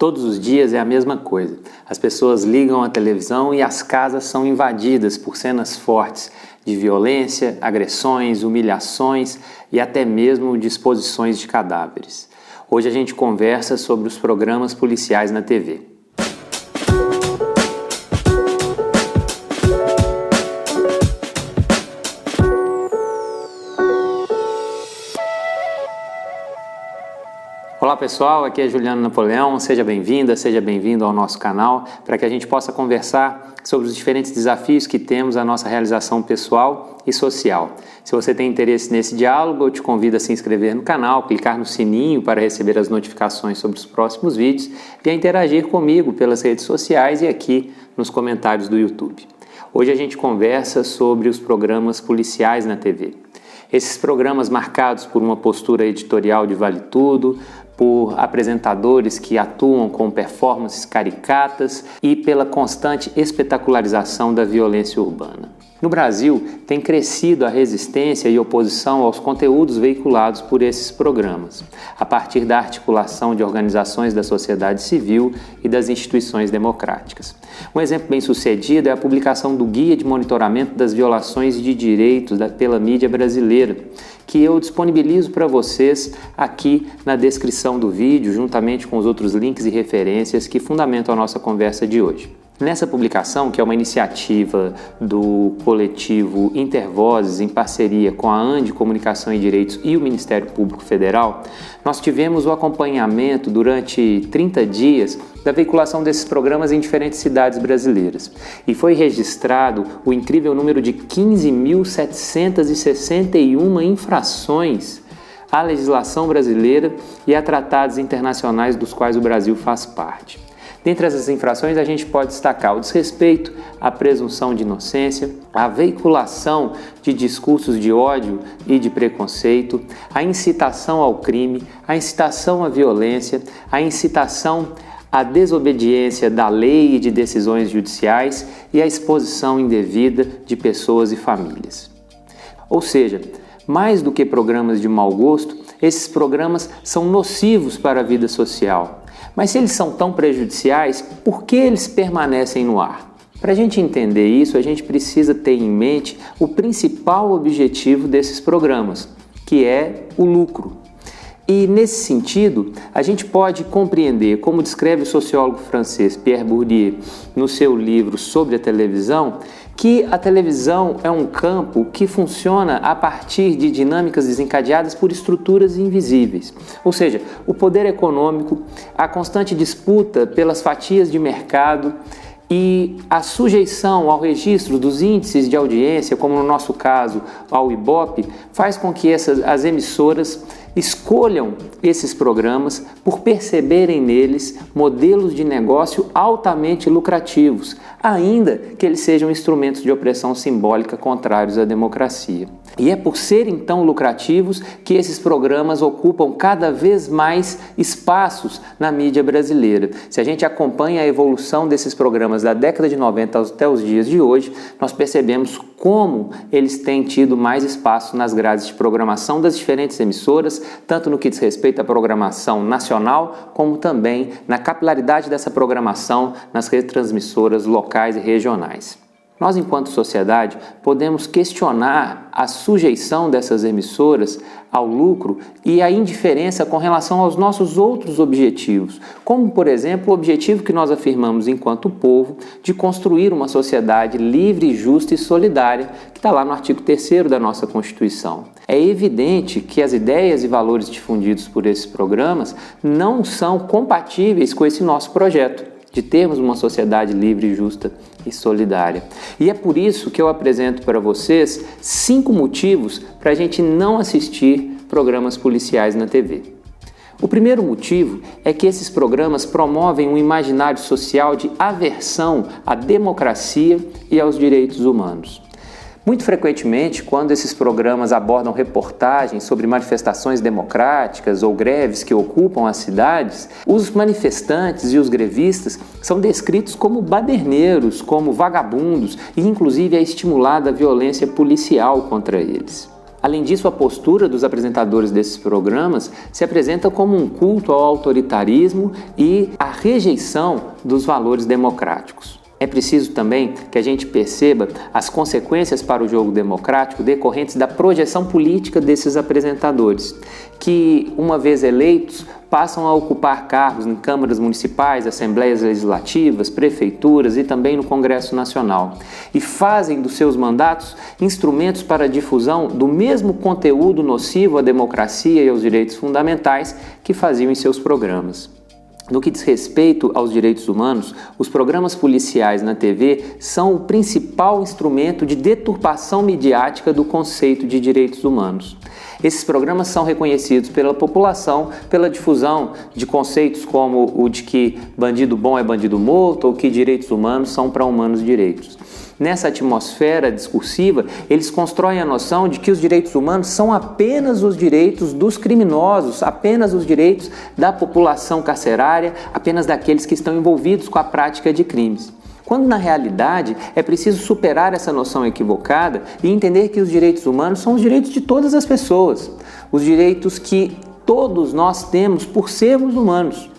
Todos os dias é a mesma coisa. As pessoas ligam a televisão e as casas são invadidas por cenas fortes de violência, agressões, humilhações e até mesmo disposições de cadáveres. Hoje a gente conversa sobre os programas policiais na TV. Olá pessoal, aqui é Juliano Napoleão, seja bem-vinda, seja bem-vindo ao nosso canal para que a gente possa conversar sobre os diferentes desafios que temos à nossa realização pessoal e social. Se você tem interesse nesse diálogo, eu te convido a se inscrever no canal, clicar no sininho para receber as notificações sobre os próximos vídeos e a interagir comigo pelas redes sociais e aqui nos comentários do YouTube. Hoje a gente conversa sobre os programas policiais na TV. Esses programas marcados por uma postura editorial de vale tudo, por apresentadores que atuam com performances caricatas e pela constante espetacularização da violência urbana. No Brasil, tem crescido a resistência e oposição aos conteúdos veiculados por esses programas, a partir da articulação de organizações da sociedade civil e das instituições democráticas. Um exemplo bem sucedido é a publicação do Guia de Monitoramento das Violações de Direitos pela mídia brasileira, que eu disponibilizo para vocês aqui na descrição do vídeo, juntamente com os outros links e referências que fundamentam a nossa conversa de hoje. Nessa publicação, que é uma iniciativa do coletivo Intervozes em parceria com a ANDE Comunicação e Direitos e o Ministério Público Federal, nós tivemos o acompanhamento durante 30 dias da veiculação desses programas em diferentes cidades brasileiras. E foi registrado o incrível número de 15.761 infrações à legislação brasileira e a tratados internacionais dos quais o Brasil faz parte. Dentre essas infrações, a gente pode destacar o desrespeito à presunção de inocência, a veiculação de discursos de ódio e de preconceito, a incitação ao crime, a incitação à violência, a incitação à desobediência da lei e de decisões judiciais e a exposição indevida de pessoas e famílias. Ou seja, mais do que programas de mau gosto, esses programas são nocivos para a vida social mas se eles são tão prejudiciais, por que eles permanecem no ar? Para a gente entender isso, a gente precisa ter em mente o principal objetivo desses programas, que é o lucro. E nesse sentido, a gente pode compreender, como descreve o sociólogo francês Pierre Bourdieu no seu livro sobre a televisão, que a televisão é um campo que funciona a partir de dinâmicas desencadeadas por estruturas invisíveis. Ou seja, o poder econômico, a constante disputa pelas fatias de mercado e a sujeição ao registro dos índices de audiência, como no nosso caso ao IBOP, faz com que essas, as emissoras escolham esses programas por perceberem neles modelos de negócio altamente lucrativos, ainda que eles sejam instrumentos de opressão simbólica contrários à democracia. E é por serem tão lucrativos que esses programas ocupam cada vez mais espaços na mídia brasileira. Se a gente acompanha a evolução desses programas da década de 90 até os dias de hoje, nós percebemos como eles têm tido mais espaço nas grades de programação das diferentes emissoras, tanto no que diz respeito à programação nacional, como também na capilaridade dessa programação nas retransmissoras locais e regionais. Nós, enquanto sociedade, podemos questionar a sujeição dessas emissoras ao lucro e a indiferença com relação aos nossos outros objetivos, como, por exemplo, o objetivo que nós afirmamos enquanto povo de construir uma sociedade livre, justa e solidária, que está lá no artigo 3 da nossa Constituição. É evidente que as ideias e valores difundidos por esses programas não são compatíveis com esse nosso projeto de termos uma sociedade livre, justa e solidária. E é por isso que eu apresento para vocês cinco motivos para a gente não assistir programas policiais na TV. O primeiro motivo é que esses programas promovem um imaginário social de aversão à democracia e aos direitos humanos. Muito frequentemente, quando esses programas abordam reportagens sobre manifestações democráticas ou greves que ocupam as cidades, os manifestantes e os grevistas são descritos como baderneiros, como vagabundos e inclusive é estimulada a violência policial contra eles. Além disso, a postura dos apresentadores desses programas se apresenta como um culto ao autoritarismo e à rejeição dos valores democráticos. É preciso também que a gente perceba as consequências para o jogo democrático decorrentes da projeção política desses apresentadores, que, uma vez eleitos, passam a ocupar cargos em câmaras municipais, assembleias legislativas, prefeituras e também no Congresso Nacional, e fazem dos seus mandatos instrumentos para a difusão do mesmo conteúdo nocivo à democracia e aos direitos fundamentais que faziam em seus programas. No que diz respeito aos direitos humanos, os programas policiais na TV são o principal instrumento de deturpação midiática do conceito de direitos humanos. Esses programas são reconhecidos pela população pela difusão de conceitos como o de que bandido bom é bandido morto ou que direitos humanos são para humanos direitos. Nessa atmosfera discursiva, eles constroem a noção de que os direitos humanos são apenas os direitos dos criminosos, apenas os direitos da população carcerária, apenas daqueles que estão envolvidos com a prática de crimes. Quando na realidade é preciso superar essa noção equivocada e entender que os direitos humanos são os direitos de todas as pessoas, os direitos que todos nós temos por sermos humanos.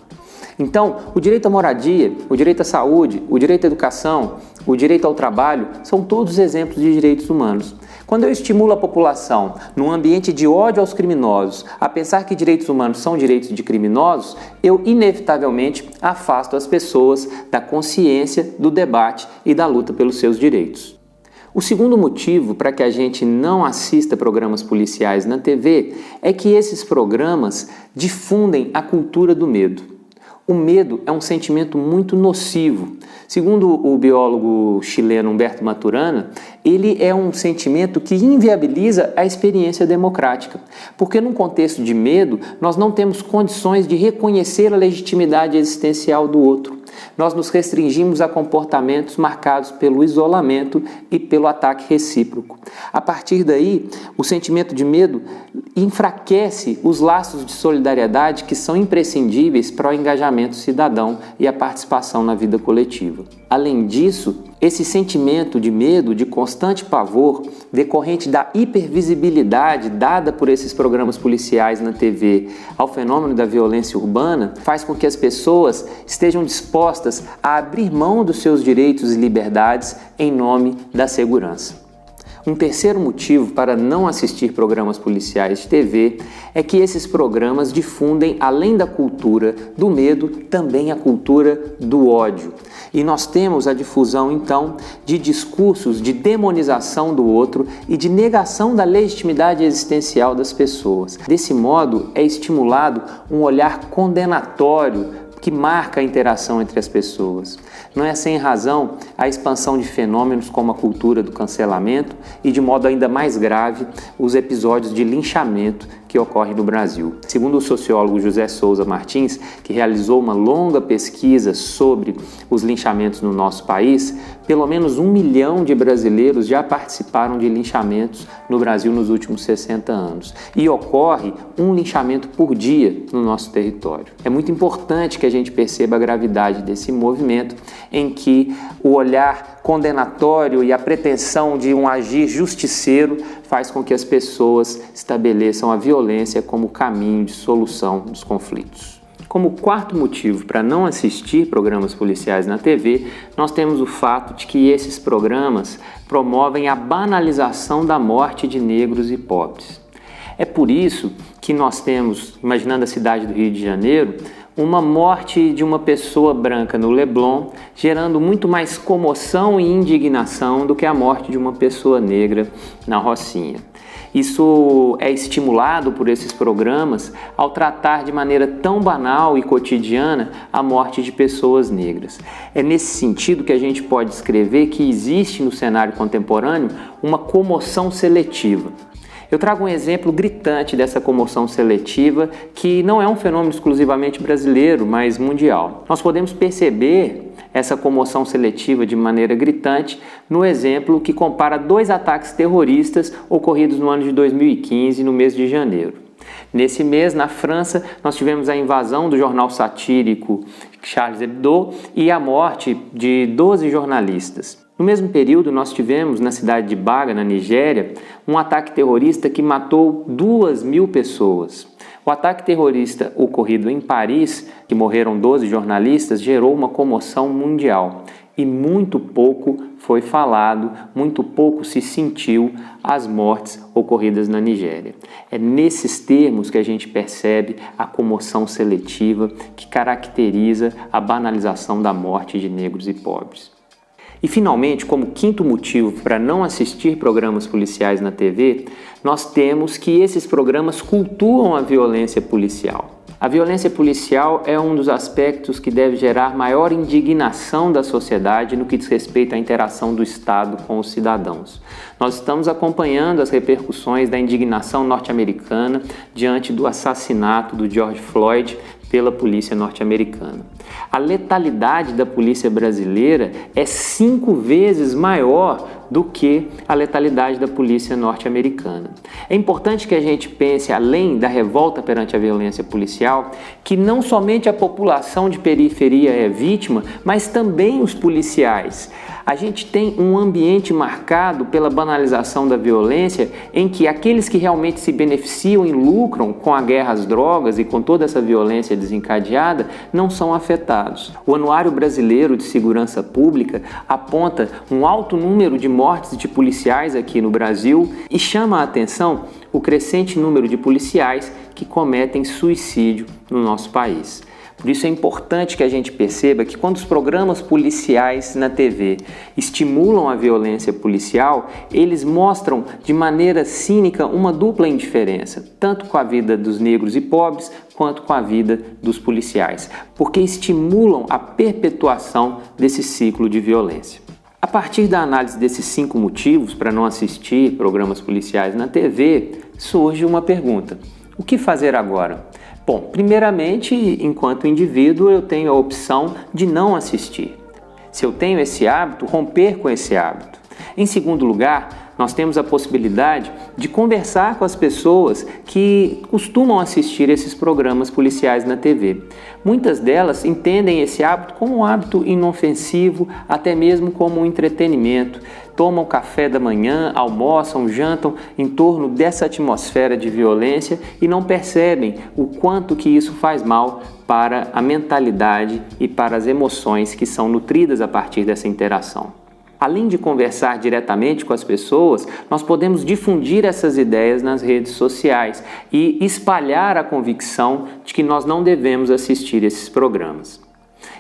Então, o direito à moradia, o direito à saúde, o direito à educação, o direito ao trabalho são todos exemplos de direitos humanos. Quando eu estimulo a população, num ambiente de ódio aos criminosos, a pensar que direitos humanos são direitos de criminosos, eu inevitavelmente afasto as pessoas da consciência, do debate e da luta pelos seus direitos. O segundo motivo para que a gente não assista programas policiais na TV é que esses programas difundem a cultura do medo. O medo é um sentimento muito nocivo. Segundo o biólogo chileno Humberto Maturana, ele é um sentimento que inviabiliza a experiência democrática, porque num contexto de medo, nós não temos condições de reconhecer a legitimidade existencial do outro nós nos restringimos a comportamentos marcados pelo isolamento e pelo ataque recíproco. A partir daí, o sentimento de medo enfraquece os laços de solidariedade que são imprescindíveis para o engajamento cidadão e a participação na vida coletiva. Além disso, esse sentimento de medo, de constante pavor, decorrente da hipervisibilidade dada por esses programas policiais na TV ao fenômeno da violência urbana, faz com que as pessoas estejam dispostas a abrir mão dos seus direitos e liberdades em nome da segurança. Um terceiro motivo para não assistir programas policiais de TV é que esses programas difundem, além da cultura do medo, também a cultura do ódio. E nós temos a difusão, então, de discursos de demonização do outro e de negação da legitimidade existencial das pessoas. Desse modo, é estimulado um olhar condenatório que marca a interação entre as pessoas. Não é sem razão a expansão de fenômenos como a cultura do cancelamento e, de modo ainda mais grave, os episódios de linchamento que ocorrem no Brasil. Segundo o sociólogo José Souza Martins, que realizou uma longa pesquisa sobre os linchamentos no nosso país, pelo menos um milhão de brasileiros já participaram de linchamentos no Brasil nos últimos 60 anos. E ocorre um linchamento por dia no nosso território. É muito importante que a gente perceba a gravidade desse movimento em que o olhar condenatório e a pretensão de um agir justiceiro faz com que as pessoas estabeleçam a violência como caminho de solução dos conflitos. Como quarto motivo para não assistir programas policiais na TV, nós temos o fato de que esses programas promovem a banalização da morte de negros e pobres. É por isso que nós temos, imaginando a cidade do Rio de Janeiro, uma morte de uma pessoa branca no Leblon, gerando muito mais comoção e indignação do que a morte de uma pessoa negra na Rocinha. Isso é estimulado por esses programas ao tratar de maneira tão banal e cotidiana a morte de pessoas negras. É nesse sentido que a gente pode escrever que existe no cenário contemporâneo uma comoção seletiva. Eu trago um exemplo gritante dessa comoção seletiva, que não é um fenômeno exclusivamente brasileiro, mas mundial. Nós podemos perceber essa comoção seletiva de maneira gritante no exemplo que compara dois ataques terroristas ocorridos no ano de 2015, no mês de janeiro. Nesse mês, na França, nós tivemos a invasão do jornal satírico Charles Hebdo e a morte de 12 jornalistas. No mesmo período, nós tivemos na cidade de Baga, na Nigéria, um ataque terrorista que matou duas mil pessoas. O ataque terrorista ocorrido em Paris, que morreram 12 jornalistas, gerou uma comoção mundial e muito pouco foi falado, muito pouco se sentiu as mortes ocorridas na Nigéria. É nesses termos que a gente percebe a comoção seletiva que caracteriza a banalização da morte de negros e pobres. E finalmente, como quinto motivo para não assistir programas policiais na TV, nós temos que esses programas cultuam a violência policial. A violência policial é um dos aspectos que deve gerar maior indignação da sociedade no que diz respeito à interação do Estado com os cidadãos. Nós estamos acompanhando as repercussões da indignação norte-americana diante do assassinato do George Floyd pela polícia norte-americana. A letalidade da polícia brasileira é cinco vezes maior do que a letalidade da polícia norte-americana. É importante que a gente pense, além da revolta perante a violência policial, que não somente a população de periferia é vítima, mas também os policiais. A gente tem um ambiente marcado pela banalização da violência em que aqueles que realmente se beneficiam e lucram com a guerra às drogas e com toda essa violência desencadeada não são afetados. O Anuário Brasileiro de Segurança Pública aponta um alto número de mortes de policiais aqui no Brasil e chama a atenção o crescente número de policiais que cometem suicídio no nosso país. Por isso é importante que a gente perceba que quando os programas policiais na TV estimulam a violência policial, eles mostram de maneira cínica uma dupla indiferença, tanto com a vida dos negros e pobres quanto com a vida dos policiais, porque estimulam a perpetuação desse ciclo de violência. A partir da análise desses cinco motivos para não assistir programas policiais na TV, surge uma pergunta: o que fazer agora? Bom, primeiramente, enquanto indivíduo, eu tenho a opção de não assistir. Se eu tenho esse hábito, romper com esse hábito. Em segundo lugar, nós temos a possibilidade de conversar com as pessoas que costumam assistir esses programas policiais na TV. Muitas delas entendem esse hábito como um hábito inofensivo, até mesmo como um entretenimento. Tomam café da manhã, almoçam, jantam em torno dessa atmosfera de violência e não percebem o quanto que isso faz mal para a mentalidade e para as emoções que são nutridas a partir dessa interação. Além de conversar diretamente com as pessoas, nós podemos difundir essas ideias nas redes sociais e espalhar a convicção de que nós não devemos assistir esses programas.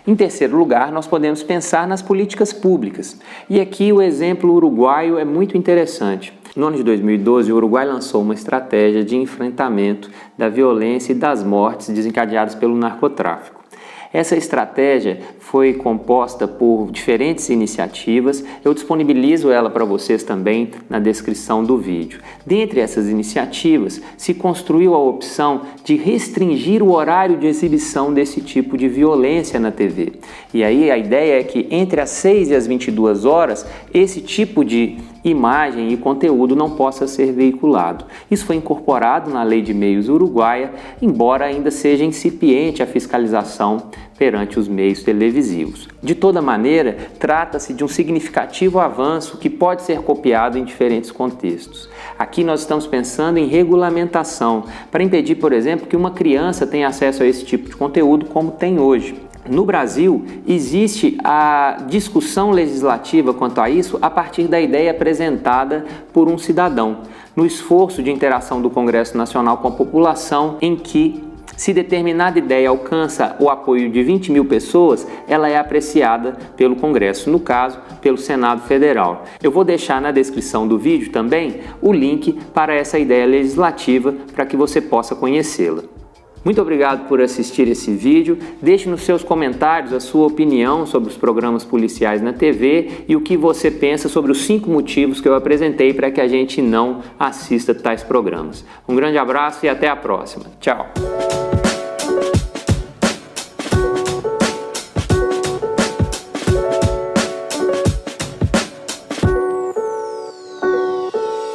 Em terceiro lugar, nós podemos pensar nas políticas públicas. E aqui o exemplo uruguaio é muito interessante. No ano de 2012, o Uruguai lançou uma estratégia de enfrentamento da violência e das mortes desencadeadas pelo narcotráfico. Essa estratégia foi composta por diferentes iniciativas, eu disponibilizo ela para vocês também na descrição do vídeo. Dentre essas iniciativas, se construiu a opção de restringir o horário de exibição desse tipo de violência na TV. E aí a ideia é que entre as 6 e as 22 horas, esse tipo de imagem e conteúdo não possa ser veiculado. Isso foi incorporado na Lei de Meios Uruguaia, embora ainda seja incipiente a fiscalização perante os meios televisivos. De toda maneira, trata-se de um significativo avanço que pode ser copiado em diferentes contextos. Aqui nós estamos pensando em regulamentação, para impedir, por exemplo, que uma criança tenha acesso a esse tipo de conteúdo como tem hoje. No Brasil, existe a discussão legislativa quanto a isso a partir da ideia apresentada por um cidadão, no esforço de interação do Congresso Nacional com a população, em que, se determinada ideia alcança o apoio de 20 mil pessoas, ela é apreciada pelo Congresso, no caso, pelo Senado Federal. Eu vou deixar na descrição do vídeo também o link para essa ideia legislativa para que você possa conhecê-la. Muito obrigado por assistir esse vídeo. Deixe nos seus comentários a sua opinião sobre os programas policiais na TV e o que você pensa sobre os cinco motivos que eu apresentei para que a gente não assista tais programas. Um grande abraço e até a próxima. Tchau!